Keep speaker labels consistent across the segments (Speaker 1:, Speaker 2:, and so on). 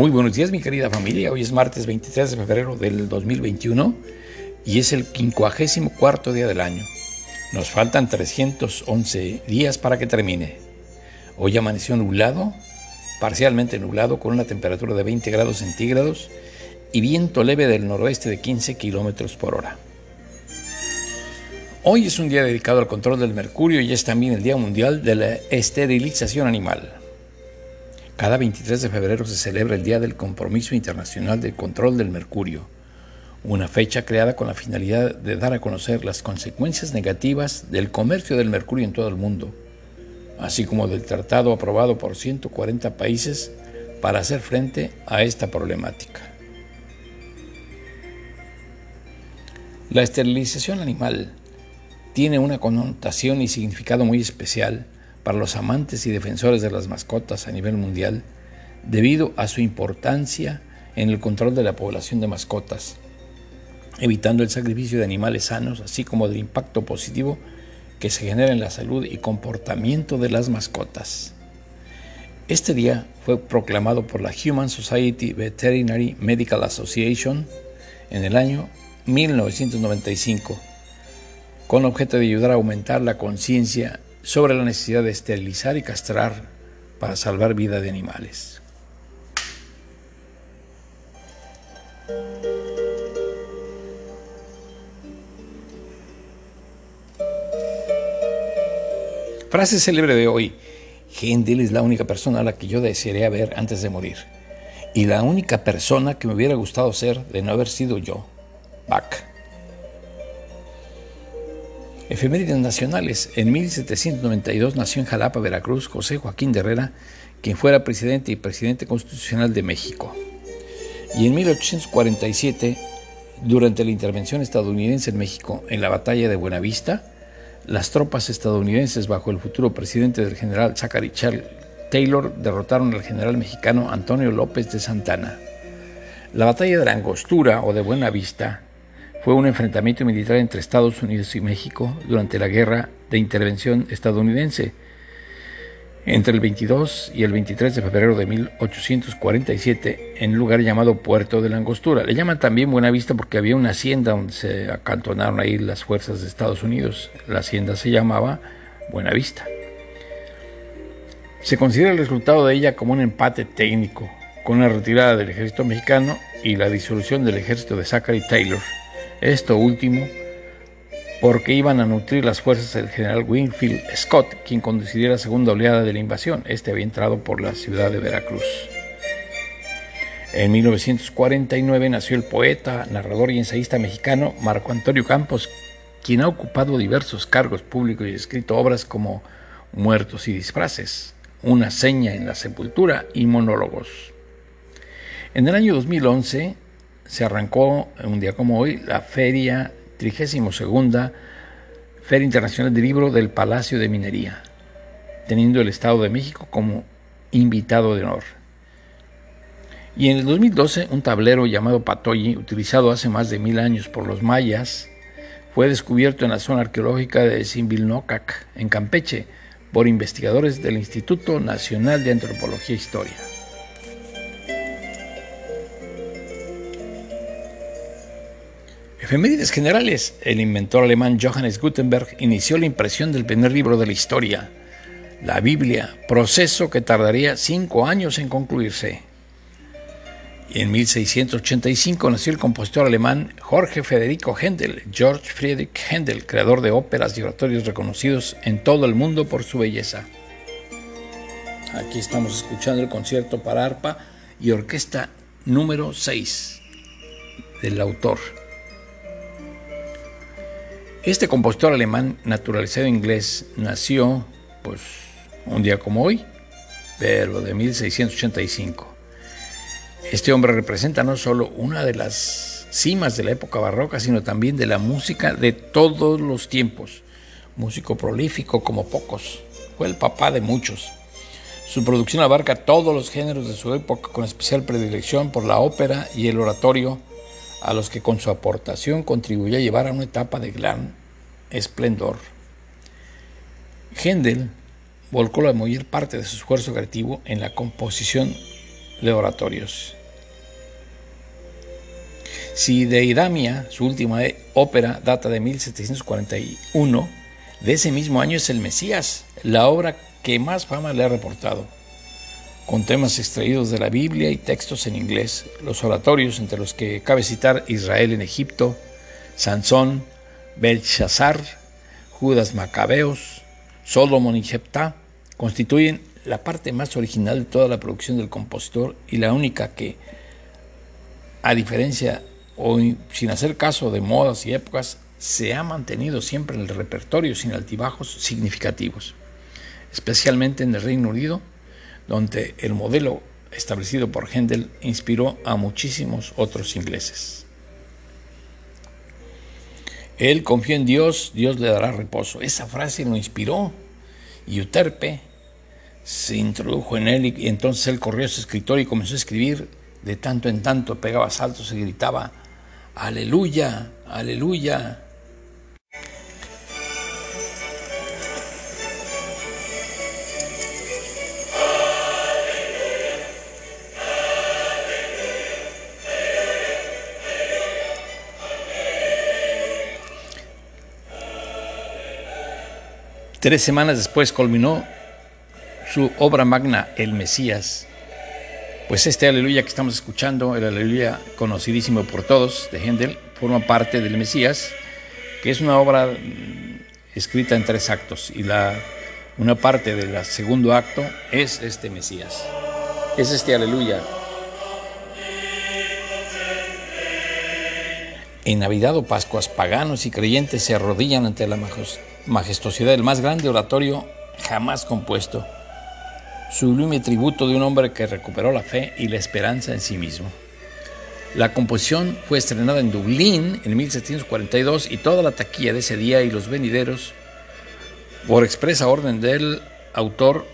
Speaker 1: Muy buenos días mi querida familia, hoy es martes 23 de febrero del 2021 y es el 54 día del año. Nos faltan 311 días para que termine. Hoy amaneció nublado, parcialmente nublado con una temperatura de 20 grados centígrados y viento leve del noroeste de 15 kilómetros por hora. Hoy es un día dedicado al control del mercurio y es también el Día Mundial de la Esterilización Animal. Cada 23 de febrero se celebra el Día del Compromiso Internacional del Control del Mercurio, una fecha creada con la finalidad de dar a conocer las consecuencias negativas del comercio del mercurio en todo el mundo, así como del tratado aprobado por 140 países para hacer frente a esta problemática. La esterilización animal tiene una connotación y significado muy especial para los amantes y defensores de las mascotas a nivel mundial debido a su importancia en el control de la población de mascotas, evitando el sacrificio de animales sanos, así como del impacto positivo que se genera en la salud y comportamiento de las mascotas. Este día fue proclamado por la Human Society Veterinary Medical Association en el año 1995, con objeto de ayudar a aumentar la conciencia sobre la necesidad de esterilizar y castrar para salvar vida de animales. Frase célebre de hoy. Hendel es la única persona a la que yo desearía ver antes de morir. Y la única persona que me hubiera gustado ser de no haber sido yo. Bach. Efemérides nacionales. En 1792 nació en Jalapa, Veracruz, José Joaquín de Herrera, quien fuera presidente y presidente constitucional de México. Y en 1847, durante la intervención estadounidense en México en la batalla de Buenavista, las tropas estadounidenses bajo el futuro presidente del general Zachary Charles Taylor derrotaron al general mexicano Antonio López de Santana. La batalla de la Angostura o de Buenavista fue un enfrentamiento militar entre Estados Unidos y México durante la Guerra de Intervención estadounidense entre el 22 y el 23 de febrero de 1847 en un lugar llamado Puerto de la Angostura. Le llaman también Buena Vista porque había una hacienda donde se acantonaron ahí las fuerzas de Estados Unidos. La hacienda se llamaba Buena Vista. Se considera el resultado de ella como un empate técnico, con una retirada del ejército mexicano y la disolución del ejército de Zachary Taylor esto último porque iban a nutrir las fuerzas del general Winfield Scott, quien conduciría la segunda oleada de la invasión. Este había entrado por la ciudad de Veracruz. En 1949 nació el poeta, narrador y ensayista mexicano Marco Antonio Campos, quien ha ocupado diversos cargos públicos y escrito obras como Muertos y disfraces, Una seña en la sepultura y monólogos. En el año 2011 se arrancó un día como hoy la feria 32 Feria Internacional del Libro del Palacio de Minería, teniendo el Estado de México como invitado de honor. Y en el 2012, un tablero llamado Patoyi, utilizado hace más de mil años por los mayas, fue descubierto en la zona arqueológica de Simbilnocac, en Campeche, por investigadores del Instituto Nacional de Antropología e Historia. Efemérides generales. El inventor alemán Johannes Gutenberg inició la impresión del primer libro de la historia, la Biblia, proceso que tardaría cinco años en concluirse. Y en 1685 nació el compositor alemán Jorge Federico Händel, George Friedrich Händel, creador de óperas y oratorios reconocidos en todo el mundo por su belleza. Aquí estamos escuchando el concierto para arpa y orquesta número 6 del autor. Este compositor alemán naturalizado inglés nació pues un día como hoy, pero de 1685. Este hombre representa no solo una de las cimas de la época barroca, sino también de la música de todos los tiempos. Músico prolífico como pocos, fue el papá de muchos. Su producción abarca todos los géneros de su época, con especial predilección por la ópera y el oratorio, a los que con su aportación contribuyó a llevar a una etapa de gran esplendor. Händel volcó la mayor parte de su esfuerzo creativo en la composición de oratorios. Si Deidamia, su última ópera, data de 1741, de ese mismo año es El Mesías, la obra que más fama le ha reportado, con temas extraídos de la Biblia y textos en inglés, los oratorios entre los que cabe citar Israel en Egipto, Sansón, Belshazzar, Judas Macabeos, Solomon y Jeptá, constituyen la parte más original de toda la producción del compositor y la única que, a diferencia o sin hacer caso de modas y épocas, se ha mantenido siempre en el repertorio sin altibajos significativos, especialmente en el Reino Unido, donde el modelo establecido por Händel inspiró a muchísimos otros ingleses. Él confió en Dios, Dios le dará reposo. Esa frase lo inspiró y Uterpe se introdujo en él y entonces él corrió a su escritorio y comenzó a escribir. De tanto en tanto pegaba saltos y gritaba, aleluya, aleluya. Tres semanas después culminó su obra magna, El Mesías. Pues este aleluya que estamos escuchando, el aleluya conocidísimo por todos de Händel, forma parte del Mesías, que es una obra mm, escrita en tres actos y la, una parte del segundo acto es este Mesías. Es este aleluya. En Navidad o Pascuas, paganos y creyentes se arrodillan ante la majestuosidad del más grande oratorio jamás compuesto, sublime tributo de un hombre que recuperó la fe y la esperanza en sí mismo. La composición fue estrenada en Dublín en 1742 y toda la taquilla de ese día y los venideros, por expresa orden del autor,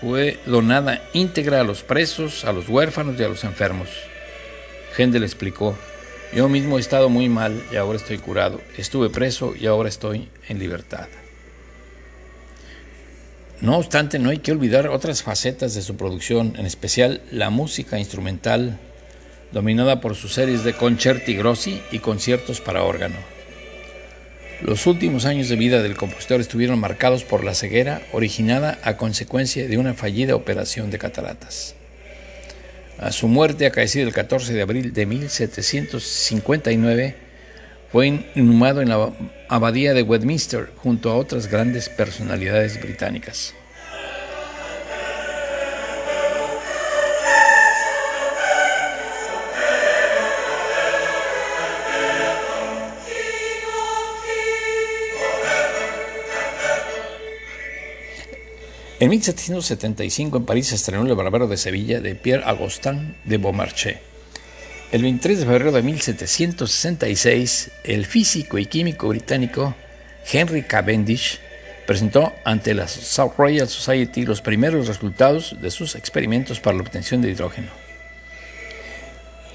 Speaker 1: fue donada íntegra a los presos, a los huérfanos y a los enfermos. Händel explicó, yo mismo he estado muy mal y ahora estoy curado. Estuve preso y ahora estoy en libertad. No obstante, no hay que olvidar otras facetas de su producción, en especial la música instrumental, dominada por sus series de concerti grossi y conciertos para órgano. Los últimos años de vida del compositor estuvieron marcados por la ceguera originada a consecuencia de una fallida operación de cataratas. A su muerte, acaecida el 14 de abril de 1759, fue inhumado en la abadía de Westminster junto a otras grandes personalidades británicas. En 1775 en París se estrenó El Barbero de Sevilla de Pierre Agustin de Beaumarchais. El 23 de febrero de 1766, el físico y químico británico Henry Cavendish presentó ante la South Royal Society los primeros resultados de sus experimentos para la obtención de hidrógeno.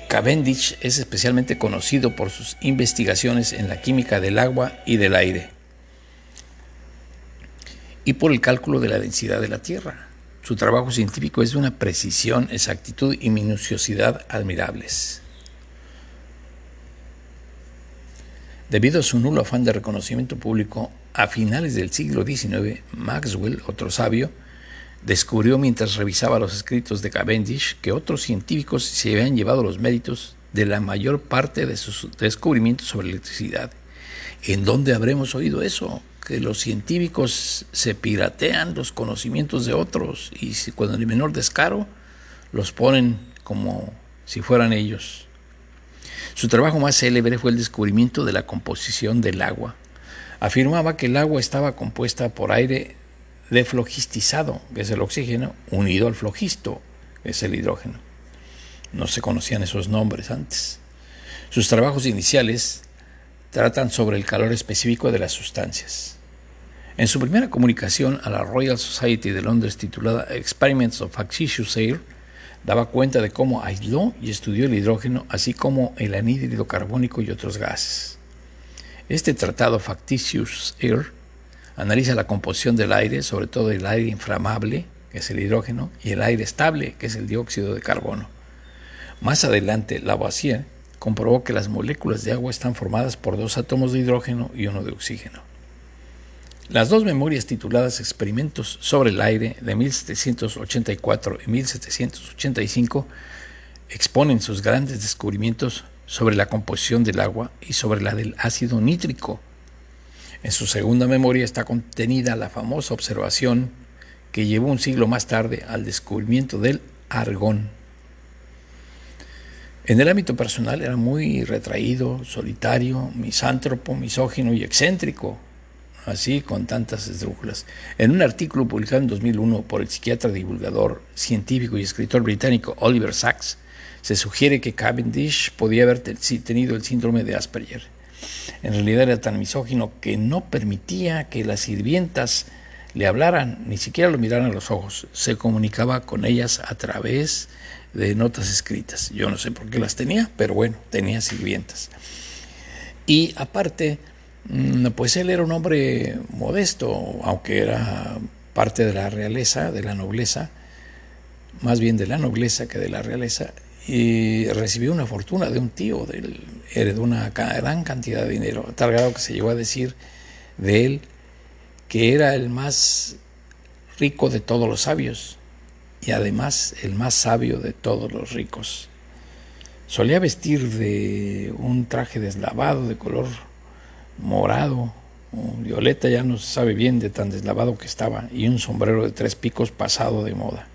Speaker 1: Cavendish es especialmente conocido por sus investigaciones en la química del agua y del aire y por el cálculo de la densidad de la Tierra. Su trabajo científico es de una precisión, exactitud y minuciosidad admirables. Debido a su nulo afán de reconocimiento público, a finales del siglo XIX, Maxwell, otro sabio, descubrió mientras revisaba los escritos de Cavendish que otros científicos se habían llevado los méritos de la mayor parte de sus descubrimientos sobre electricidad. ¿En dónde habremos oído eso? que los científicos se piratean los conocimientos de otros y cuando el menor descaro los ponen como si fueran ellos. Su trabajo más célebre fue el descubrimiento de la composición del agua. Afirmaba que el agua estaba compuesta por aire deflogistizado, que es el oxígeno, unido al flogisto, que es el hidrógeno. No se conocían esos nombres antes. Sus trabajos iniciales tratan sobre el calor específico de las sustancias. En su primera comunicación a la Royal Society de Londres titulada Experiments of Factitious Air, daba cuenta de cómo aisló y estudió el hidrógeno, así como el anhídrido carbónico y otros gases. Este tratado Factitious Air analiza la composición del aire, sobre todo el aire inflamable, que es el hidrógeno, y el aire estable, que es el dióxido de carbono. Más adelante, Lavoisier comprobó que las moléculas de agua están formadas por dos átomos de hidrógeno y uno de oxígeno. Las dos memorias tituladas Experimentos sobre el aire de 1784 y 1785 exponen sus grandes descubrimientos sobre la composición del agua y sobre la del ácido nítrico. En su segunda memoria está contenida la famosa observación que llevó un siglo más tarde al descubrimiento del argón. En el ámbito personal era muy retraído, solitario, misántropo, misógino y excéntrico, así con tantas esdrújulas. En un artículo publicado en 2001 por el psiquiatra divulgador, científico y escritor británico Oliver Sacks, se sugiere que Cavendish podía haber tenido el síndrome de Asperger. En realidad era tan misógino que no permitía que las sirvientas le hablaran, ni siquiera lo miraran a los ojos. Se comunicaba con ellas a través de notas escritas. Yo no sé por qué las tenía, pero bueno, tenía sirvientas. Y aparte, pues él era un hombre modesto, aunque era parte de la realeza, de la nobleza, más bien de la nobleza que de la realeza, y recibió una fortuna de un tío, del, heredó una gran cantidad de dinero, tal grado que se llegó a decir de él que era el más rico de todos los sabios y además el más sabio de todos los ricos. Solía vestir de un traje deslavado de color morado, violeta, ya no se sabe bien de tan deslavado que estaba, y un sombrero de tres picos pasado de moda.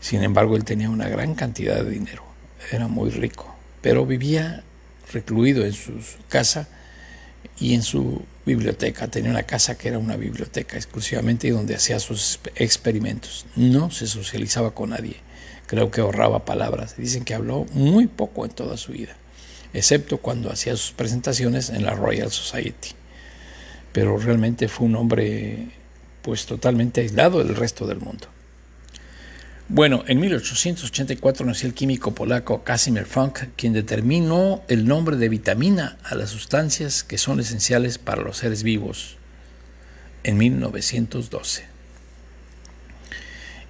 Speaker 1: Sin embargo, él tenía una gran cantidad de dinero, era muy rico, pero vivía recluido en su casa y en su biblioteca. Tenía una casa que era una biblioteca exclusivamente y donde hacía sus experimentos. No se socializaba con nadie. Creo que ahorraba palabras. Dicen que habló muy poco en toda su vida, excepto cuando hacía sus presentaciones en la Royal Society. Pero realmente fue un hombre pues totalmente aislado del resto del mundo. Bueno, en 1884 nació el químico polaco Casimir Funk, quien determinó el nombre de vitamina a las sustancias que son esenciales para los seres vivos en 1912.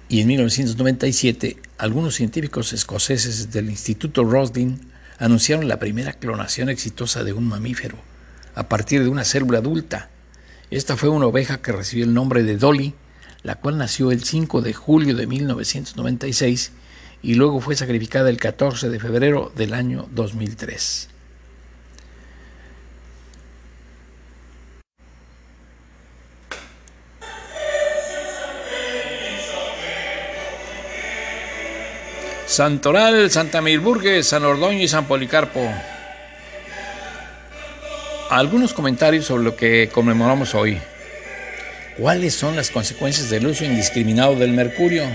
Speaker 1: Y en 1997, algunos científicos escoceses del Instituto Roslin anunciaron la primera clonación exitosa de un mamífero a partir de una célula adulta. Esta fue una oveja que recibió el nombre de Dolly la cual nació el 5 de julio de 1996 y luego fue sacrificada el 14 de febrero del año 2003. Santoral, Santa Milburgues, San Ordoño y San Policarpo. Algunos comentarios sobre lo que conmemoramos hoy. ¿Cuáles son las consecuencias del uso indiscriminado del mercurio?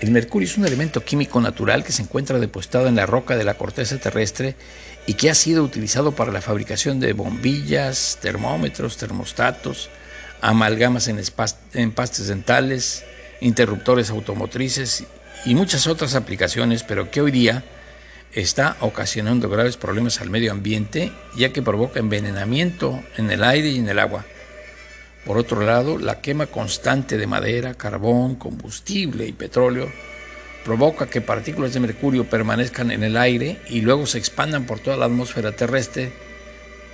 Speaker 1: El mercurio es un elemento químico natural que se encuentra depositado en la roca de la corteza terrestre y que ha sido utilizado para la fabricación de bombillas, termómetros, termostatos, amalgamas en, en pastes dentales, interruptores automotrices y muchas otras aplicaciones, pero que hoy día está ocasionando graves problemas al medio ambiente, ya que provoca envenenamiento en el aire y en el agua. Por otro lado, la quema constante de madera, carbón, combustible y petróleo provoca que partículas de mercurio permanezcan en el aire y luego se expandan por toda la atmósfera terrestre,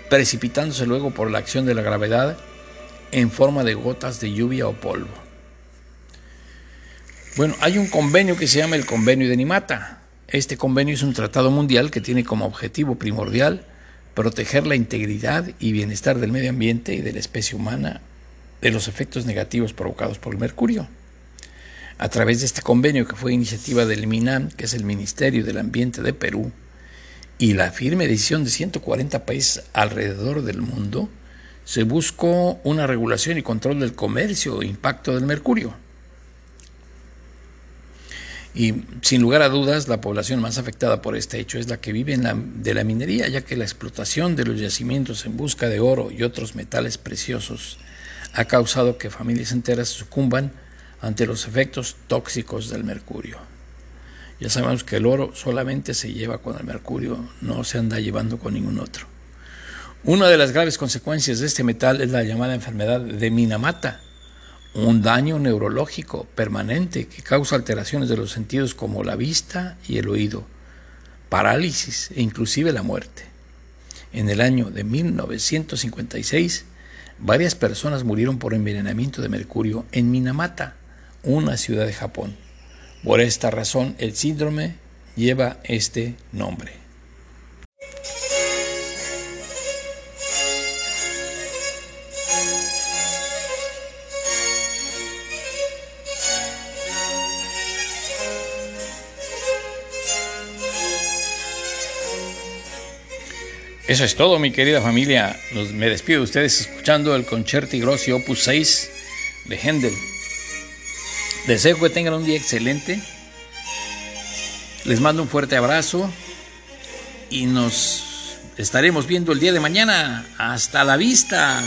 Speaker 1: precipitándose luego por la acción de la gravedad en forma de gotas de lluvia o polvo. Bueno, hay un convenio que se llama el Convenio de Nimata. Este convenio es un tratado mundial que tiene como objetivo primordial proteger la integridad y bienestar del medio ambiente y de la especie humana de los efectos negativos provocados por el mercurio. A través de este convenio, que fue iniciativa del MINAM, que es el Ministerio del Ambiente de Perú, y la firme decisión de 140 países alrededor del mundo, se buscó una regulación y control del comercio e impacto del mercurio. Y sin lugar a dudas, la población más afectada por este hecho es la que vive de la minería, ya que la explotación de los yacimientos en busca de oro y otros metales preciosos ha causado que familias enteras sucumban ante los efectos tóxicos del mercurio. Ya sabemos que el oro solamente se lleva con el mercurio, no se anda llevando con ningún otro. Una de las graves consecuencias de este metal es la llamada enfermedad de Minamata un daño neurológico permanente que causa alteraciones de los sentidos como la vista y el oído, parálisis e inclusive la muerte. En el año de 1956, varias personas murieron por envenenamiento de mercurio en Minamata, una ciudad de Japón. Por esta razón, el síndrome lleva este nombre. Eso es todo, mi querida familia. me despido de ustedes escuchando el Concerti Grossi Opus 6 de Händel. Deseo que tengan un día excelente. Les mando un fuerte abrazo y nos estaremos viendo el día de mañana. Hasta la vista.